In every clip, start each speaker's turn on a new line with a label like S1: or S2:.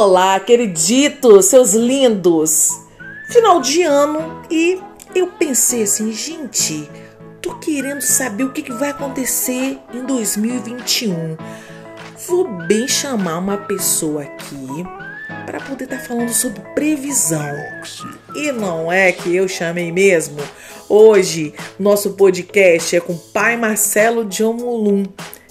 S1: Olá, queriditos, seus lindos! Final de ano e eu pensei assim, gente, tô querendo saber o que, vai acontecer em 2021. Vou bem chamar uma pessoa aqui para poder estar tá falando sobre previsão. E não é que eu chamei mesmo. Hoje, nosso podcast é com o pai Marcelo de Omulum.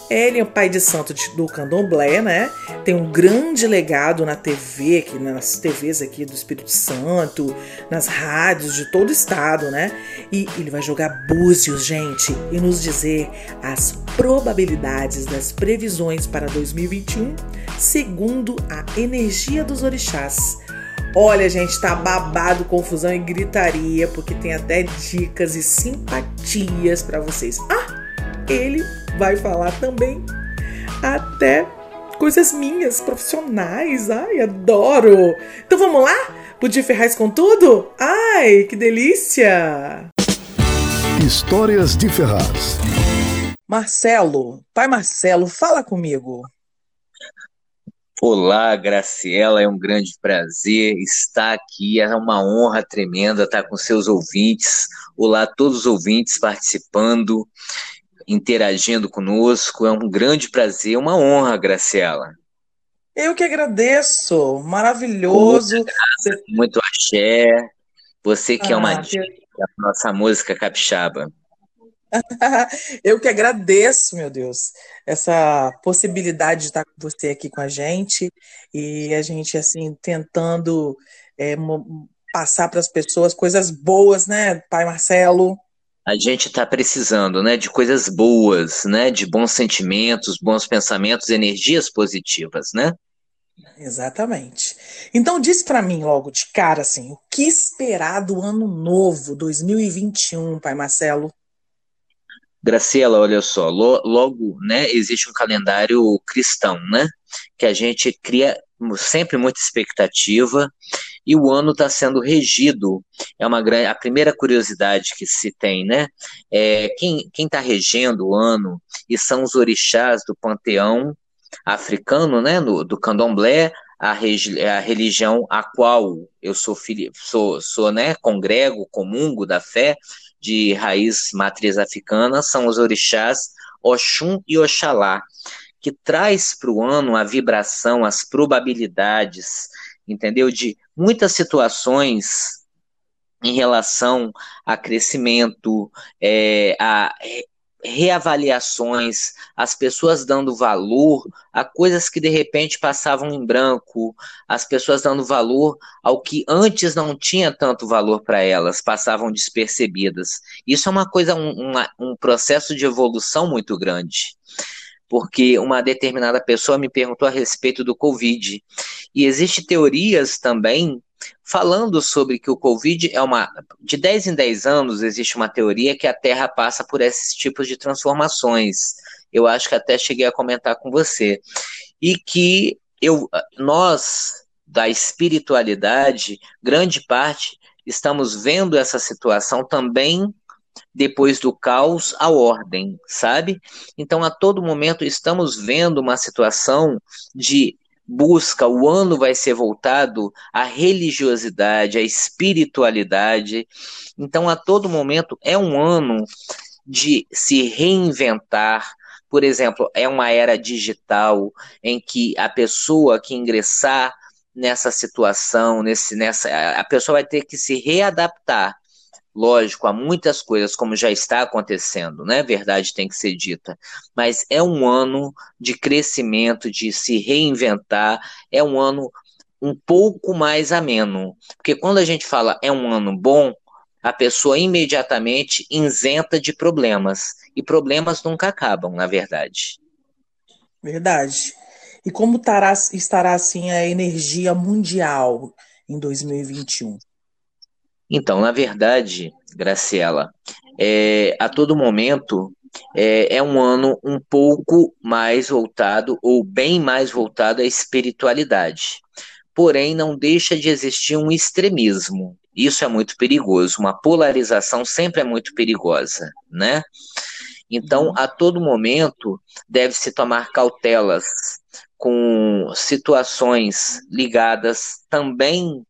S1: Ele é o pai de santo do candomblé, né? Tem um grande legado na TV, aqui, nas TVs aqui do Espírito Santo, nas rádios de todo o estado, né? E ele vai jogar búzios, gente, e nos dizer as probabilidades das previsões para 2021 segundo a energia dos orixás. Olha, gente, tá babado, confusão e gritaria, porque tem até dicas e simpatias para vocês. Ah, ele vai falar também até coisas minhas, profissionais. Ai, adoro! Então vamos lá? Pudim Ferraz com tudo? Ai, que delícia!
S2: Histórias de Ferraz.
S1: Marcelo, pai Marcelo, fala comigo.
S3: Olá, Graciela, é um grande prazer estar aqui, é uma honra tremenda estar com seus ouvintes. Olá, todos os ouvintes participando, interagindo conosco, é um grande prazer, uma honra, Graciela.
S1: Eu que agradeço, maravilhoso.
S3: Graça, muito axé, você que ah, é uma dica da nossa música capixaba.
S1: Eu que agradeço, meu Deus, essa possibilidade de estar com você aqui com a gente e a gente, assim, tentando é, passar para as pessoas coisas boas, né, pai Marcelo?
S3: A gente está precisando, né, de coisas boas, né, de bons sentimentos, bons pensamentos, energias positivas, né?
S1: Exatamente. Então diz para mim logo de cara assim, o que esperar do ano novo 2021, pai Marcelo?
S3: Graciela, olha só, logo, né, existe um calendário cristão, né, que a gente cria sempre muita expectativa e o ano está sendo regido. É uma a primeira curiosidade que se tem, né, é quem está regendo o ano e são os orixás do panteão africano, né, no, do candomblé, a, a, religião a qual eu sou filho, sou, sou, né, congrego, comungo da fé de raiz matriz africana são os orixás Oxum e Oxalá, que traz para o ano a vibração, as probabilidades, entendeu? De muitas situações em relação a crescimento, é, a reavaliações, as pessoas dando valor a coisas que de repente passavam em branco, as pessoas dando valor ao que antes não tinha tanto valor para elas, passavam despercebidas. Isso é uma coisa, um, um processo de evolução muito grande. Porque uma determinada pessoa me perguntou a respeito do Covid. E existem teorias também falando sobre que o Covid é uma. De 10 em 10 anos existe uma teoria que a Terra passa por esses tipos de transformações. Eu acho que até cheguei a comentar com você. E que eu, nós, da espiritualidade, grande parte, estamos vendo essa situação também depois do caos a ordem, sabe? Então, a todo momento estamos vendo uma situação de busca, o ano vai ser voltado à religiosidade, à espiritualidade. Então, a todo momento é um ano de se reinventar. Por exemplo, é uma era digital em que a pessoa que ingressar nessa situação, nesse, nessa, a pessoa vai ter que se readaptar Lógico, há muitas coisas como já está acontecendo, né? Verdade tem que ser dita. Mas é um ano de crescimento, de se reinventar, é um ano um pouco mais ameno. Porque quando a gente fala é um ano bom, a pessoa imediatamente isenta de problemas. E problemas nunca acabam, na verdade.
S1: Verdade. E como tará, estará assim a energia mundial em 2021?
S3: Então, na verdade, Graciela, é, a todo momento é, é, um ano um pouco mais voltado, ou bem mais voltado à espiritualidade. Porém, não deixa de existir um extremismo. Isso é muito perigoso. Uma polarização sempre é muito perigosa, né? Então, a todo momento, deve-se tomar cautelas com situações ligadas também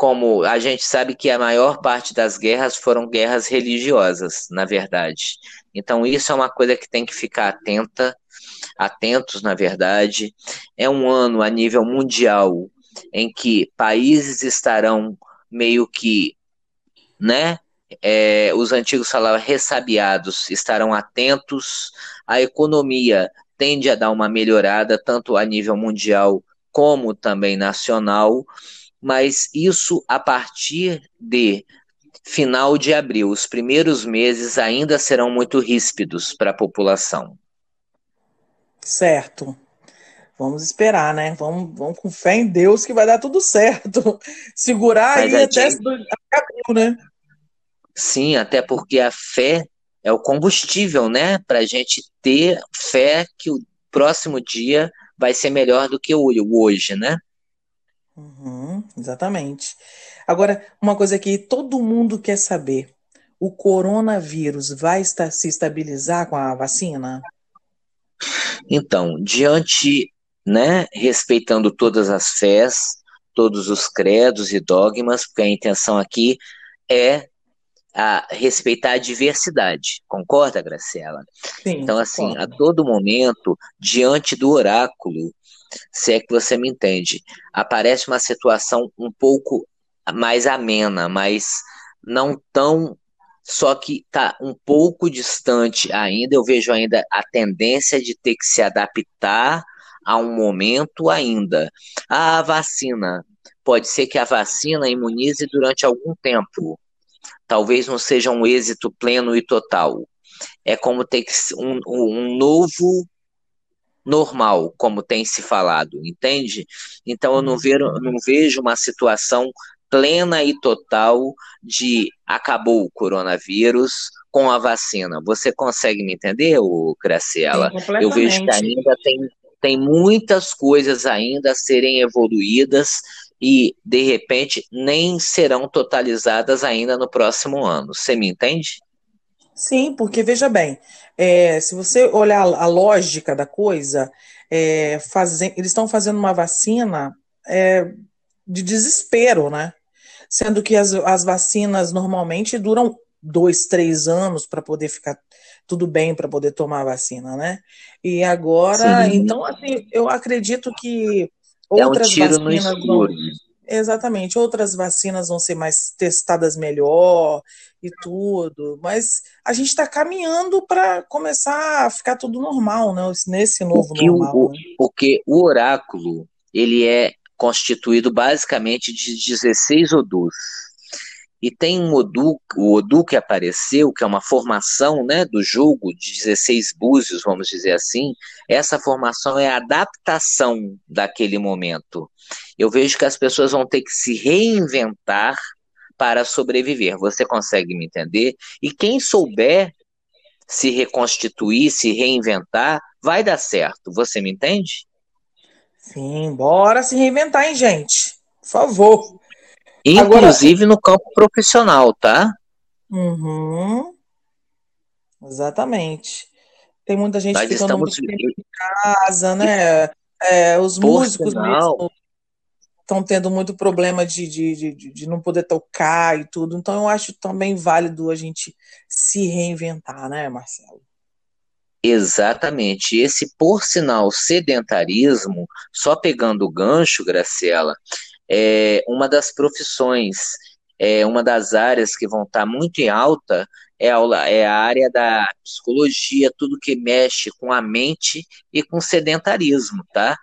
S3: como a gente sabe que a maior parte das guerras foram guerras religiosas, na verdade. Então isso é uma coisa que tem que ficar atenta, atentos, na verdade. É um ano a nível mundial em que países estarão meio que, né? É, os antigos falavam ressabiados, estarão atentos. A economia tende a dar uma melhorada, tanto a nível mundial como também nacional mas isso a partir de final de abril. Os primeiros meses ainda serão muito ríspidos para a população.
S1: Certo. Vamos esperar, né? Vamos, vamos com fé em Deus que vai dar tudo certo. Segurar mas aí até gente... abril, né?
S3: Sim, até porque a fé é o combustível, né? Para a gente ter fé que o próximo dia vai ser melhor do que o hoje, né?
S1: Uhum, exatamente. Agora, uma coisa que todo mundo quer saber: o coronavírus vai estar, se estabilizar com a vacina?
S3: Então, diante, né, respeitando todas as fés, todos os credos e dogmas, porque a intenção aqui é a respeitar a diversidade. Concorda, Graciela? Sim, então, assim, concordo. a todo momento, diante do oráculo, se é que você me entende. Aparece uma situação um pouco mais amena, mas não tão só que está um pouco distante ainda. Eu vejo ainda a tendência de ter que se adaptar a um momento ainda. A vacina, pode ser que a vacina imunize durante algum tempo. Talvez não seja um êxito pleno e total. É como ter um, um novo normal, como tem se falado, entende? Então eu não vejo, não vejo uma situação plena e total de acabou o coronavírus com a vacina. Você consegue me entender, Graciela? Sim, eu vejo que ainda tem, tem muitas coisas ainda a serem evoluídas e, de repente, nem serão totalizadas ainda no próximo ano. Você me entende?
S1: Sim, porque veja bem, é, se você olhar a lógica da coisa, é, fazem, eles estão fazendo uma vacina é, de desespero, né? Sendo que as, as vacinas normalmente duram dois, três anos para poder ficar tudo bem para poder tomar a vacina, né? E agora, Sim. então, assim, eu acredito que outras
S3: é um tiro
S1: vacinas vão, Exatamente. Outras vacinas vão ser mais testadas melhor e tudo, mas a gente está caminhando para começar a ficar tudo normal, né? Nesse novo porque normal.
S3: O,
S1: né?
S3: Porque o oráculo ele é constituído basicamente de 16 odus. E tem um Odu, o Odu que apareceu, que é uma formação né, do jogo de 16 búzios, vamos dizer assim. Essa formação é a adaptação daquele momento. Eu vejo que as pessoas vão ter que se reinventar para sobreviver. Você consegue me entender? E quem souber se reconstituir, se reinventar, vai dar certo. Você me entende?
S1: Sim, bora se reinventar, hein, gente? Por favor.
S3: Inclusive Agora, no campo profissional, tá?
S1: Uhum. Exatamente. Tem muita gente Nós ficando estamos... muito em casa, né? É, os Por músicos estão tendo muito problema de, de, de, de, não poder tocar e tudo. Então eu acho também válido a gente se reinventar, né, Marcelo?
S3: Exatamente. Esse, por sinal, sedentarismo, só pegando o gancho, Graciela, é, uma das profissões, é, uma das áreas que vão estar muito em alta é a, é a área da psicologia, tudo que mexe com a mente e com sedentarismo, tá?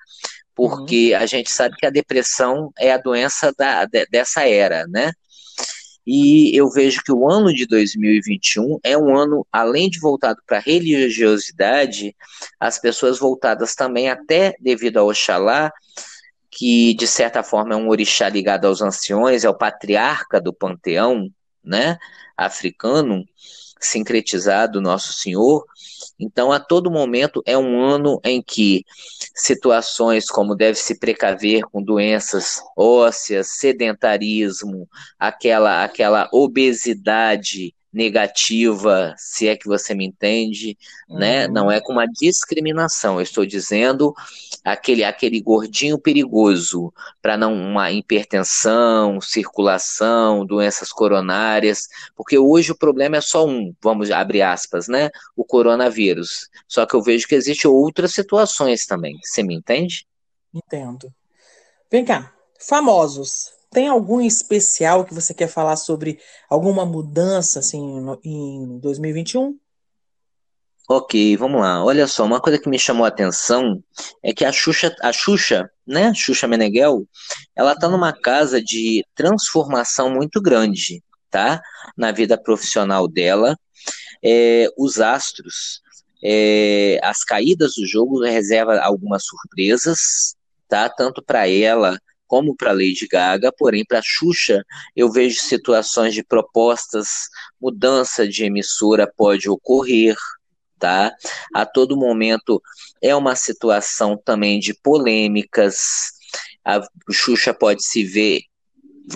S3: Porque uhum. a gente sabe que a depressão é a doença da, de, dessa era, né? E eu vejo que o ano de 2021 é um ano, além de voltado para a religiosidade, as pessoas voltadas também até devido ao Oxalá, que de certa forma é um orixá ligado aos anciões, é o patriarca do panteão, né, africano, sincretizado Nosso Senhor. Então, a todo momento é um ano em que situações como deve se precaver com doenças ósseas, sedentarismo, aquela aquela obesidade negativa, se é que você me entende, uhum. né? Não é com uma discriminação. Eu estou dizendo aquele aquele gordinho perigoso para não uma hipertensão, circulação, doenças coronárias, porque hoje o problema é só um, vamos abrir aspas, né? O coronavírus. Só que eu vejo que existem outras situações também. Você me entende?
S1: Entendo. Vem cá, famosos. Tem algum especial que você quer falar sobre alguma mudança assim no, em 2021?
S3: Ok, vamos lá. Olha só, uma coisa que me chamou a atenção é que a Xuxa, a Xuxa, né, Xuxa Meneghel, ela tá numa casa de transformação muito grande, tá? Na vida profissional dela. É, os astros, é, as caídas do jogo reserva algumas surpresas, tá? Tanto para ela como para Lady Gaga, porém para Xuxa eu vejo situações de propostas, mudança de emissora pode ocorrer, tá? A todo momento é uma situação também de polêmicas. A Xuxa pode se ver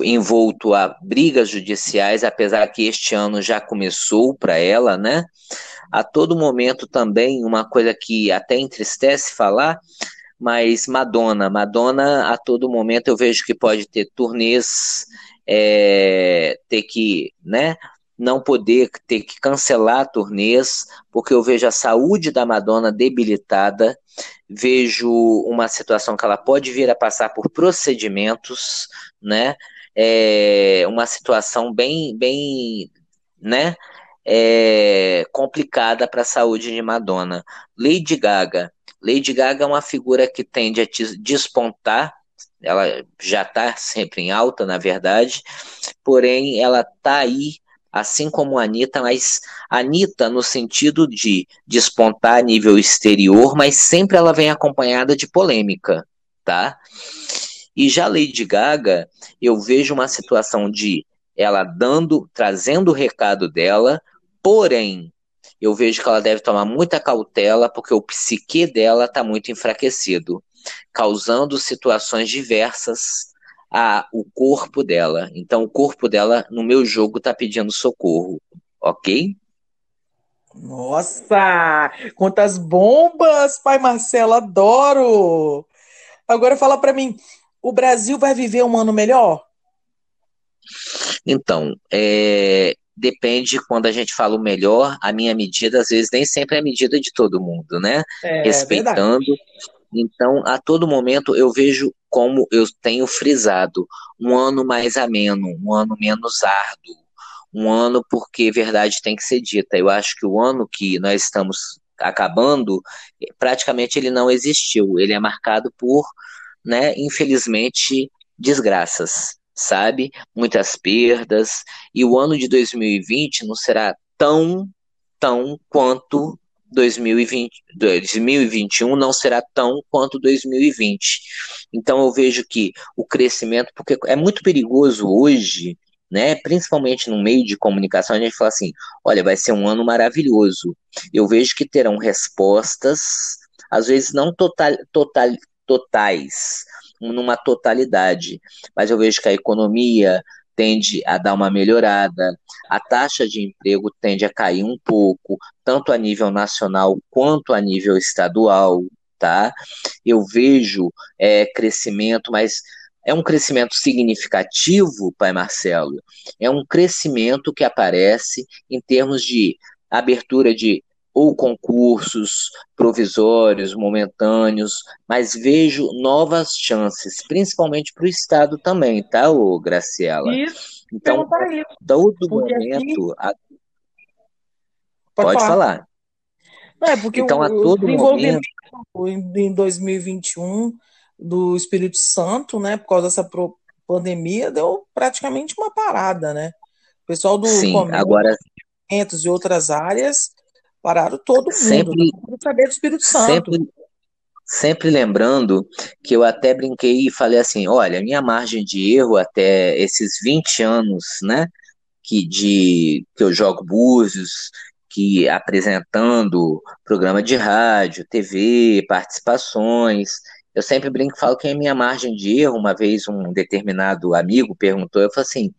S3: envolto a brigas judiciais, apesar que este ano já começou para ela, né? A todo momento também uma coisa que até entristece falar mas Madonna, Madonna a todo momento eu vejo que pode ter turnês, é, ter que, né, não poder ter que cancelar turnês, porque eu vejo a saúde da Madonna debilitada, vejo uma situação que ela pode vir a passar por procedimentos, né, é uma situação bem, bem, né, é, complicada para a saúde de Madonna. Lady Gaga, Lady Gaga é uma figura que tende a despontar, ela já está sempre em alta, na verdade, porém ela está aí, assim como a Anitta, mas a Anitta no sentido de despontar a nível exterior, mas sempre ela vem acompanhada de polêmica, tá? E já Lady Gaga, eu vejo uma situação de ela dando, trazendo o recado dela, porém eu vejo que ela deve tomar muita cautela porque o psique dela está muito enfraquecido, causando situações diversas a o corpo dela. Então o corpo dela no meu jogo está pedindo socorro, ok?
S1: Nossa, quantas bombas, pai Marcelo, adoro. Agora fala para mim, o Brasil vai viver um ano melhor?
S3: Então, é, depende quando a gente fala o melhor, a minha medida às vezes nem sempre é a medida de todo mundo, né? É, Respeitando. Então, a todo momento eu vejo como eu tenho frisado, um ano mais ameno, um ano menos árduo, um ano porque verdade tem que ser dita. Eu acho que o ano que nós estamos acabando, praticamente ele não existiu. Ele é marcado por, né, infelizmente, desgraças sabe? Muitas perdas. E o ano de 2020 não será tão, tão quanto 2020, 2021 não será tão quanto 2020. Então eu vejo que o crescimento, porque é muito perigoso hoje, né, principalmente no meio de comunicação, a gente fala assim, olha, vai ser um ano maravilhoso. Eu vejo que terão respostas, às vezes não total, total, totais, numa totalidade. Mas eu vejo que a economia tende a dar uma melhorada, a taxa de emprego tende a cair um pouco, tanto a nível nacional quanto a nível estadual, tá? Eu vejo é, crescimento, mas é um crescimento significativo, pai Marcelo. É um crescimento que aparece em termos de abertura de ou concursos provisórios, momentâneos, mas vejo novas chances, principalmente para o Estado também, tá, ô Graciela?
S1: Isso.
S3: Então, todo momento. Aqui... Pode, Pode falar. falar.
S1: Não, é porque então, o, a todo momento. Em 2021 do Espírito Santo, né, por causa dessa pandemia, deu praticamente uma parada, né? pessoal do
S3: Sim,
S1: comércio
S3: agora
S1: e outras áreas pararam todo mundo.
S3: sempre,
S1: Não saber do Espírito Santo.
S3: sempre, sempre lembrando que eu até brinquei e falei assim, olha, minha margem de erro até esses 20 anos, né, que de que eu jogo búzios, que apresentando programa de rádio, TV, participações, eu sempre brinco e falo que é a minha margem de erro. Uma vez um determinado amigo perguntou, eu falei assim,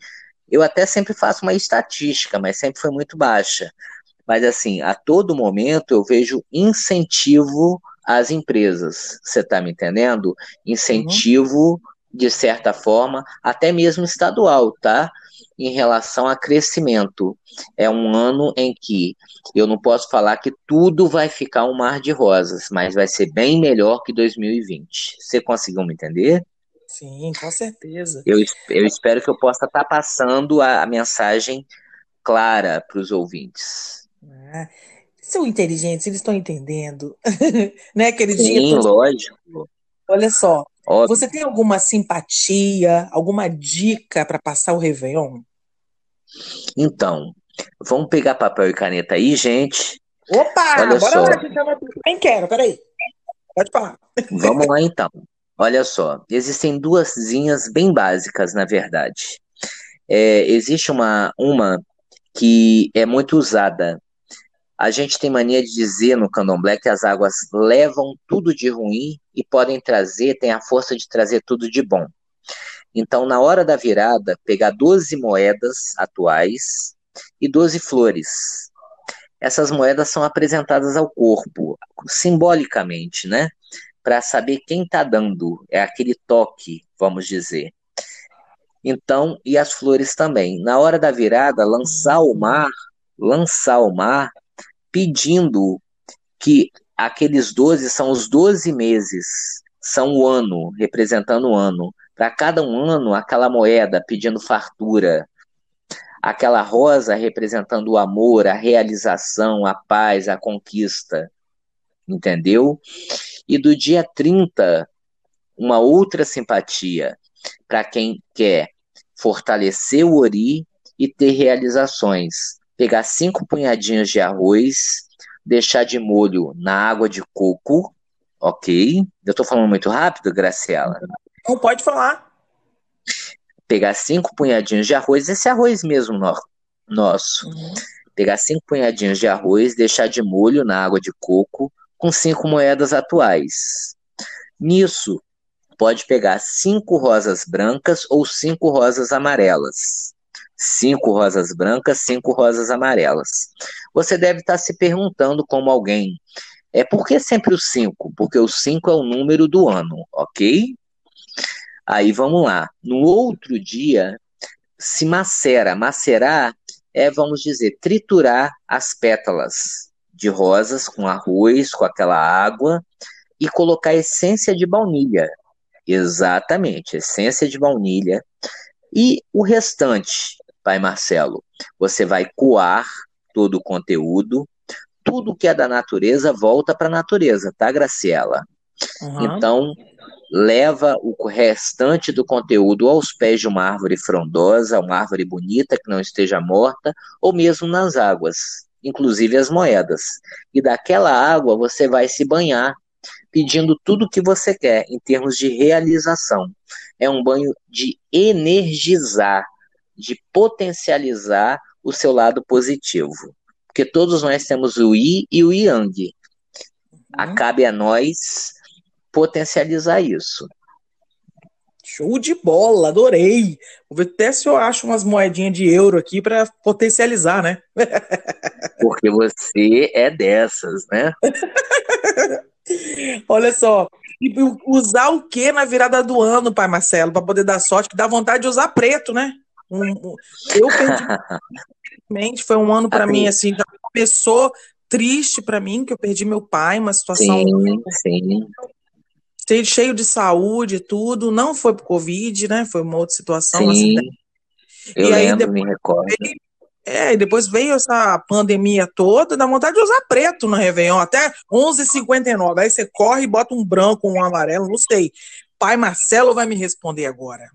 S3: eu até sempre faço uma estatística, mas sempre foi muito baixa. Mas assim, a todo momento eu vejo incentivo às empresas. Você está me entendendo? Incentivo, de certa forma, até mesmo estadual, tá? Em relação a crescimento. É um ano em que eu não posso falar que tudo vai ficar um mar de rosas, mas vai ser bem melhor que 2020. Você conseguiu me entender?
S1: Sim, com certeza.
S3: Eu, eu espero que eu possa estar passando a, a mensagem clara para os ouvintes.
S1: Ah, são inteligentes, eles estão entendendo. né, queridinho?
S3: Sim, lógico.
S1: Olha só,
S3: Óbvio.
S1: você tem alguma simpatia, alguma dica para passar o Réveillon?
S3: Então, vamos pegar papel e caneta aí, gente.
S1: Opa,
S3: Olha
S1: bora
S3: só.
S1: lá, que eu também quero, peraí. Pode falar.
S3: Vamos lá então. Olha só, existem duas linhas bem básicas, na verdade. É, existe uma, uma que é muito usada. A gente tem mania de dizer no candomblé que as águas levam tudo de ruim e podem trazer, têm a força de trazer tudo de bom. Então, na hora da virada, pegar 12 moedas atuais e 12 flores. Essas moedas são apresentadas ao corpo, simbolicamente, né? Para saber quem está dando, é aquele toque, vamos dizer. Então, e as flores também. Na hora da virada, lançar o mar, lançar o mar, pedindo que aqueles 12 são os 12 meses, são o ano, representando o ano. Para cada um ano, aquela moeda pedindo fartura, aquela rosa representando o amor, a realização, a paz, a conquista. Entendeu? E do dia 30, uma outra simpatia para quem quer fortalecer o ori e ter realizações. Pegar cinco punhadinhos de arroz, deixar de molho na água de coco, ok? Eu estou falando muito rápido, Graciela?
S1: Não pode falar.
S3: Pegar cinco punhadinhos de arroz, esse arroz mesmo no, nosso.
S1: Uhum.
S3: Pegar cinco punhadinhos de arroz, deixar de molho na água de coco, com cinco moedas atuais. Nisso, pode pegar cinco rosas brancas ou cinco rosas amarelas. Cinco rosas brancas, cinco rosas amarelas. Você deve estar se perguntando como alguém. É por que sempre o cinco? Porque o cinco é o número do ano, ok? Aí vamos lá. No outro dia, se macera. Macerar é, vamos dizer, triturar as pétalas de rosas com arroz, com aquela água e colocar essência de baunilha. Exatamente, essência de baunilha. E o restante, pai Marcelo, você vai coar todo o conteúdo, tudo que é da natureza volta para a natureza, tá, Graciela?
S1: Uhum.
S3: Então, leva o restante do conteúdo aos pés de uma árvore frondosa, uma árvore bonita que não esteja morta, ou mesmo nas águas, inclusive as moedas. E daquela água você vai se banhar, pedindo tudo o que você quer em termos de realização. É um banho de energizar, de potencializar o seu lado positivo. Porque todos nós temos o Yi e o Yang.
S1: Uhum.
S3: Cabe a nós potencializar isso.
S1: Show de bola, adorei. Vou ver até se eu acho umas moedinhas de euro aqui para potencializar, né?
S3: Porque você é dessas, né?
S1: Olha só, usar o que na virada do ano, pai Marcelo, para poder dar sorte, que dá vontade de usar preto, né? Um, um, eu perdi, foi um ano para mim assim, já começou triste para mim que eu perdi meu pai, uma situação
S3: sim, sim.
S1: Cheio, de saúde e tudo, não foi por Covid, né? Foi uma outra situação.
S3: Sim,
S1: assim,
S3: eu
S1: e
S3: lembro,
S1: aí depois
S3: me recordo.
S1: Veio, é, e depois veio essa pandemia toda, dá vontade de usar preto no Réveillon, até 11h59. Aí você corre e bota um branco, um amarelo, não sei. Pai Marcelo vai me responder agora.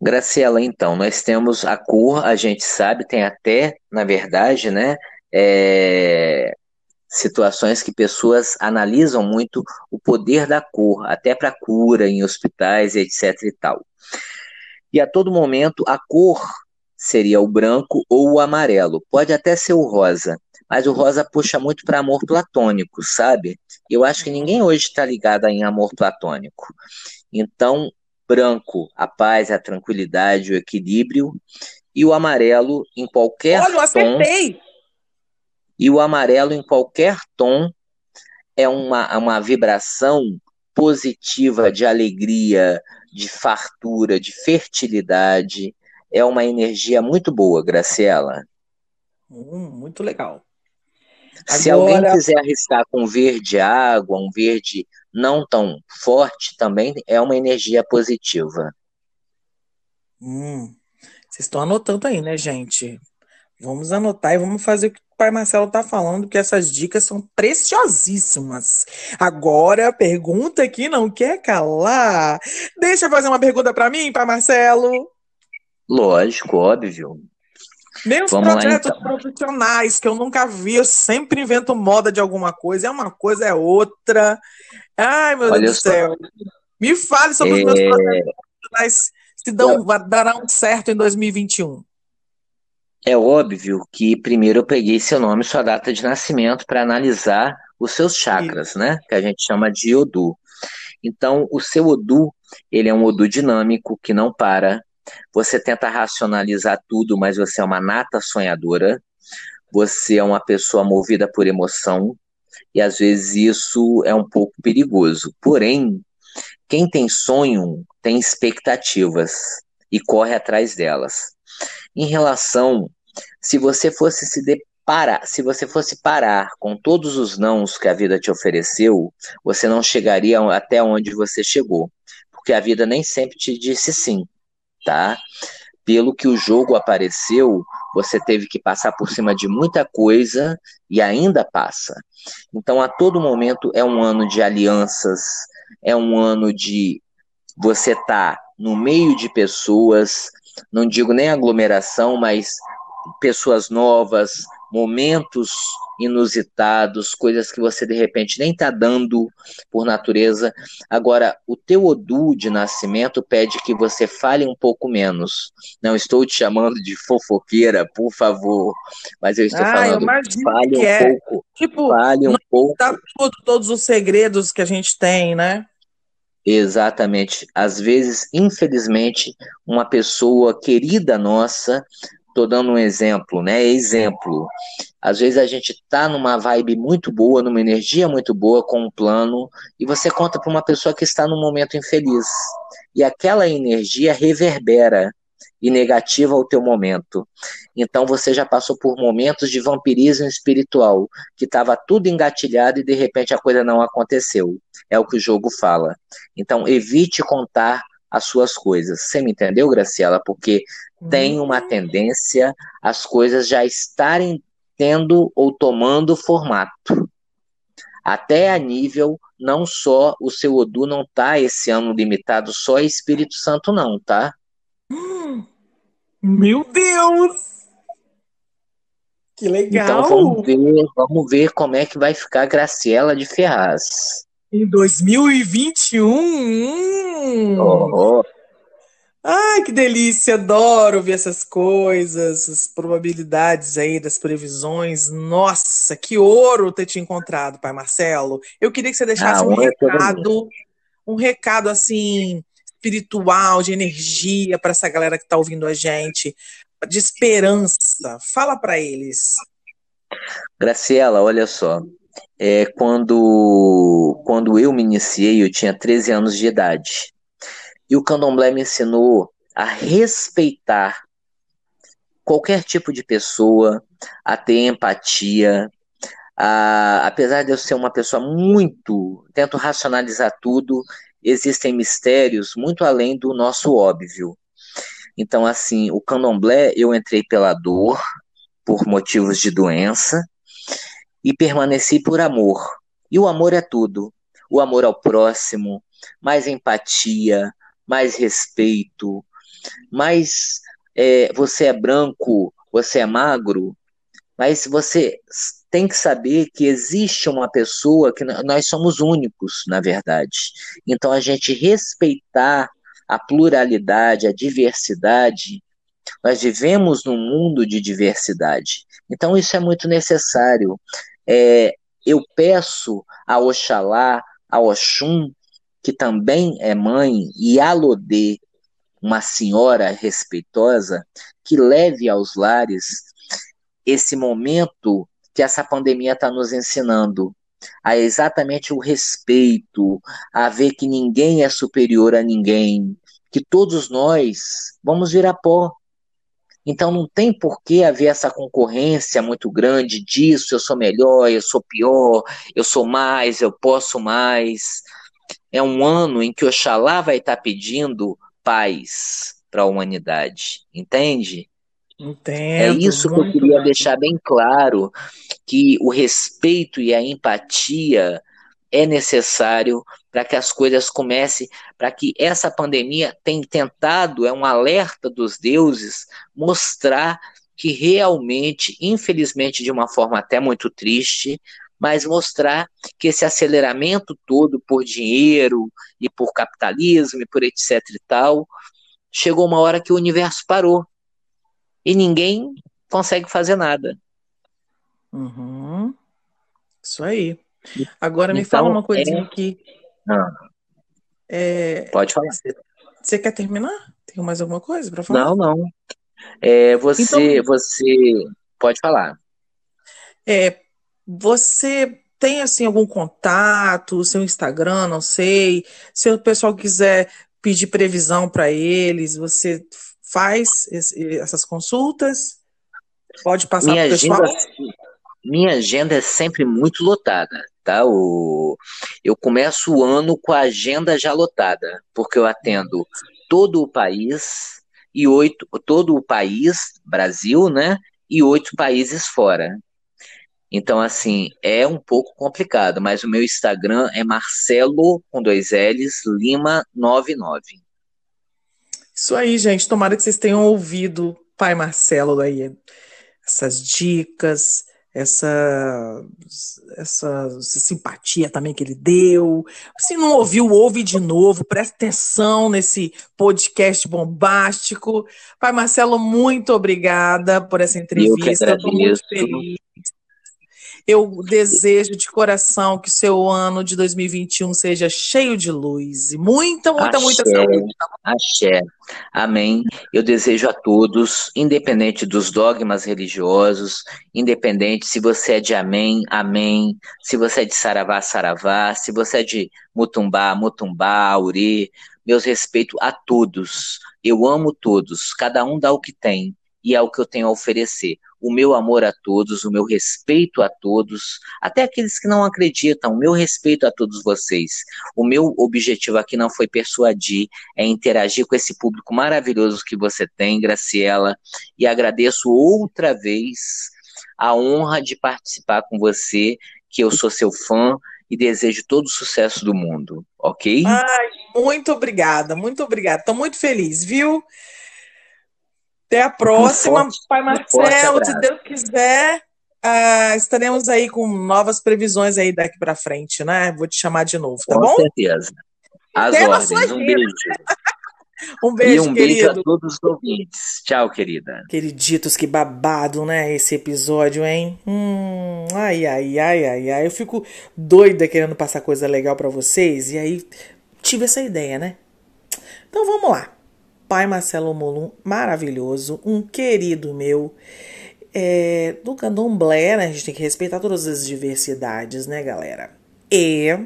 S3: Graciela, então, nós temos a cor, a gente sabe, tem até, na verdade, né, é, situações que pessoas analisam muito o poder da cor, até para cura em hospitais, etc e tal. E a todo momento a cor seria o branco ou o amarelo, pode até ser o rosa, mas o rosa puxa muito para amor platônico, sabe? Eu acho que ninguém hoje está ligado em amor platônico. Então, branco, a paz, a tranquilidade, o equilíbrio, e o amarelo em qualquer Olha, eu acertei. tom. E o amarelo em qualquer tom é uma, uma vibração positiva de alegria, de fartura, de fertilidade. É uma energia muito boa, Graciela.
S1: Hum, muito legal.
S3: Se Agora... alguém quiser arriscar com verde água, um verde não tão forte, também é uma energia positiva.
S1: Hum, vocês estão anotando aí, né, gente? Vamos anotar e vamos fazer o que o pai Marcelo está falando, que essas dicas são preciosíssimas. Agora, a pergunta que não quer calar. Deixa eu fazer uma pergunta para mim, pai Marcelo.
S3: Lógico, óbvio.
S1: Meus Vamos projetos lá, então. profissionais que eu nunca vi, eu sempre invento moda de alguma coisa, é uma coisa, é outra. Ai, meu Olha Deus do céu. Me fale sobre é... os meus é. projetos profissionais se dão, darão certo em 2021.
S3: É óbvio que primeiro eu peguei seu nome e sua data de nascimento para analisar os seus chakras, né? Que a gente chama de Odu. Então, o seu Odu, ele é um Odu dinâmico que não para, você tenta racionalizar tudo, mas você é uma nata sonhadora. Você é uma pessoa movida por emoção. E às vezes isso é um pouco perigoso. Porém, quem tem sonho tem expectativas e corre atrás delas. Em relação, se você fosse se deparar, se você fosse parar com todos os nãos que a vida te ofereceu, você não chegaria até onde você chegou, porque a vida nem sempre te disse sim tá? Pelo que o jogo apareceu, você teve que passar por cima de muita coisa e ainda passa. Então, a todo momento é um ano de alianças, é um ano de você tá no meio de pessoas, não digo nem aglomeração, mas pessoas novas, momentos inusitados, coisas que você de repente nem está dando por natureza. Agora, o teu Odu de nascimento pede que você fale um pouco menos. Não estou te chamando de fofoqueira, por favor, mas eu estou ah, falando, eu fale um é. pouco. Tipo, fale um pouco. Dá
S1: tudo, todos os segredos que a gente tem, né?
S3: Exatamente. Às vezes, infelizmente, uma pessoa querida nossa Tô dando um exemplo, né? Exemplo. Às vezes a gente tá numa vibe muito boa, numa energia muito boa, com um plano, e você conta para uma pessoa que está num momento infeliz. E aquela energia reverbera e negativa ao teu momento. Então você já passou por momentos de vampirismo espiritual, que estava tudo engatilhado e de repente a coisa não aconteceu. É o que o jogo fala. Então evite contar as suas coisas. Você me entendeu, Graciela? Porque tem uma tendência as coisas já estarem tendo ou tomando formato. Até a nível, não só o seu Odu não tá esse ano limitado só a Espírito Santo, não, tá?
S1: Meu Deus! Que legal!
S3: Então vamos ver, vamos ver como é que vai ficar a Graciela de Ferraz.
S1: Em 2021? Hum. Oh, Ai, que delícia! Adoro ver essas coisas, as probabilidades aí das previsões. Nossa, que ouro ter te encontrado, pai Marcelo. Eu queria que você deixasse ah, um recado, um recado assim espiritual, de energia para essa galera que está ouvindo a gente, de esperança. Fala para eles.
S3: Graciela, olha só é, quando, quando eu me iniciei, eu tinha 13 anos de idade. E o candomblé me ensinou a respeitar qualquer tipo de pessoa, a ter empatia. A, apesar de eu ser uma pessoa muito. tento racionalizar tudo, existem mistérios muito além do nosso óbvio. Então, assim, o candomblé eu entrei pela dor, por motivos de doença, e permaneci por amor. E o amor é tudo. O amor ao próximo, mais empatia, mais respeito, mas é, você é branco, você é magro, mas você tem que saber que existe uma pessoa que nós somos únicos, na verdade. Então a gente respeitar a pluralidade, a diversidade, nós vivemos num mundo de diversidade. Então isso é muito necessário. É, eu peço a Oxalá, a Oxum, que também é mãe, e a Lodê, uma senhora respeitosa, que leve aos lares esse momento que essa pandemia está nos ensinando a exatamente o respeito, a ver que ninguém é superior a ninguém, que todos nós vamos virar pó. Então não tem por que haver essa concorrência muito grande disso, eu sou melhor, eu sou pior, eu sou mais, eu posso mais. É um ano em que Oxalá vai estar pedindo paz para a humanidade, entende?
S1: Entendo,
S3: é isso que eu queria bem. deixar bem claro, que o respeito e a empatia é necessário para que as coisas comecem, para que essa pandemia tem tentado, é um alerta dos deuses, mostrar que realmente, infelizmente de uma forma até muito triste, mas mostrar que esse aceleramento todo por dinheiro e por capitalismo e por etc e tal, chegou uma hora que o universo parou e ninguém consegue fazer nada.
S1: Uhum. Isso aí. Agora me fala então, uma coisinha é... aqui.
S3: Ah.
S1: É...
S3: Pode falar.
S1: Você quer terminar? Tem mais alguma coisa para falar?
S3: Não, não. É, você, então, você pode falar.
S1: É, você tem assim algum contato, seu Instagram, não sei. Se o pessoal quiser pedir previsão para eles, você faz essas consultas? Pode passar para o pessoal?
S3: Minha agenda é sempre muito lotada, tá? O, eu começo o ano com a agenda já lotada, porque eu atendo todo o país e oito, todo o país, Brasil, né? E oito países fora. Então, assim, é um pouco complicado, mas o meu Instagram é Marcelo, com dois L's, Lima 99.
S1: Isso aí, gente. Tomara que vocês tenham ouvido pai Marcelo aí. Essas dicas, essa, essa, essa, simpatia também que ele deu. Se não ouviu, ouve de novo, presta atenção nesse podcast bombástico. Pai Marcelo, muito obrigada por essa entrevista. Estou muito feliz. Eu desejo de coração que o seu ano de 2021 seja cheio de luz e muita, muita, Axé, muita saúde.
S3: Axé. Amém. Eu desejo a todos, independente dos dogmas religiosos, independente se você é de Amém, Amém, se você é de Saravá, Saravá, se você é de Mutumbá, Mutumbá, Auri, meus respeitos a todos. Eu amo todos, cada um dá o que tem e é o que eu tenho a oferecer o meu amor a todos, o meu respeito a todos, até aqueles que não acreditam, o meu respeito a todos vocês. O meu objetivo aqui não foi persuadir, é interagir com esse público maravilhoso que você tem, Graciela, e agradeço outra vez a honra de participar com você, que eu sou seu fã e desejo todo o sucesso do mundo, ok?
S1: Ai, muito obrigada, muito obrigada. Estou muito feliz, viu? Até a próxima, forte, Pai Marcelo, se Deus quiser. Uh, estaremos aí com novas previsões aí daqui para frente, né? Vou te chamar de novo, tá
S3: com
S1: bom?
S3: Com certeza. As Até ordens. Um beijo.
S1: um beijo, e um querido. beijo
S3: a todos os ouvintes. Tchau, querida.
S1: Queriditos, que babado, né? Esse episódio, hein? Hum, ai, ai, ai, ai, ai. Eu fico doida querendo passar coisa legal para vocês. E aí tive essa ideia, né? Então vamos lá pai Marcelo Molum, maravilhoso, um querido meu. É, do candomblé, né? A gente tem que respeitar todas as diversidades, né, galera? E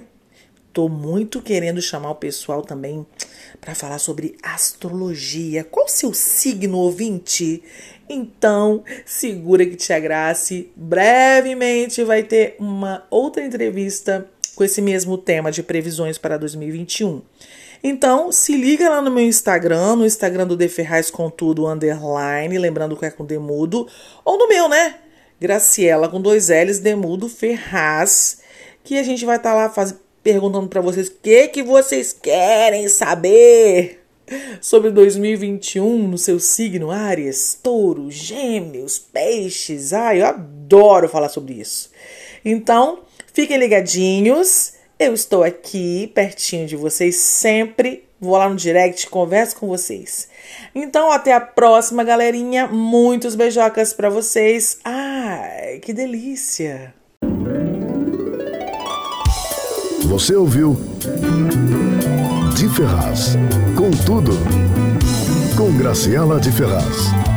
S1: tô muito querendo chamar o pessoal também para falar sobre astrologia. Qual o seu signo, ouvinte? Então, segura que te agrace. Brevemente vai ter uma outra entrevista com esse mesmo tema de previsões para 2021. Então, se liga lá no meu Instagram, no Instagram do De Ferraz com tudo, underline, lembrando que é com Demudo, ou no meu, né? Graciela com dois L's, Demudo Ferraz, que a gente vai estar tá lá faz... perguntando para vocês o que, que vocês querem saber sobre 2021 no seu signo Áries, Touro, Gêmeos, Peixes. Ai, eu adoro falar sobre isso. Então, fiquem ligadinhos. Eu estou aqui pertinho de vocês sempre. Vou lá no direct, converso com vocês. Então, até a próxima, galerinha. Muitos beijocas para vocês. Ai, que delícia!
S2: Você ouviu De Ferraz. Com tudo. Com Graciela de Ferraz.